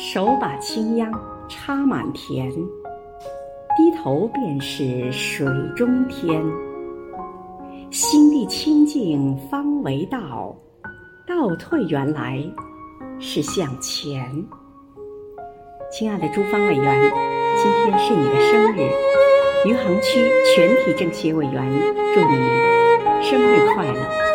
手把青秧插满田，低头便是水中天。心地清净方为道，倒退原来是向前。亲爱的朱芳委员，今天是你的生日，余杭区全体政协委员祝你生日快乐。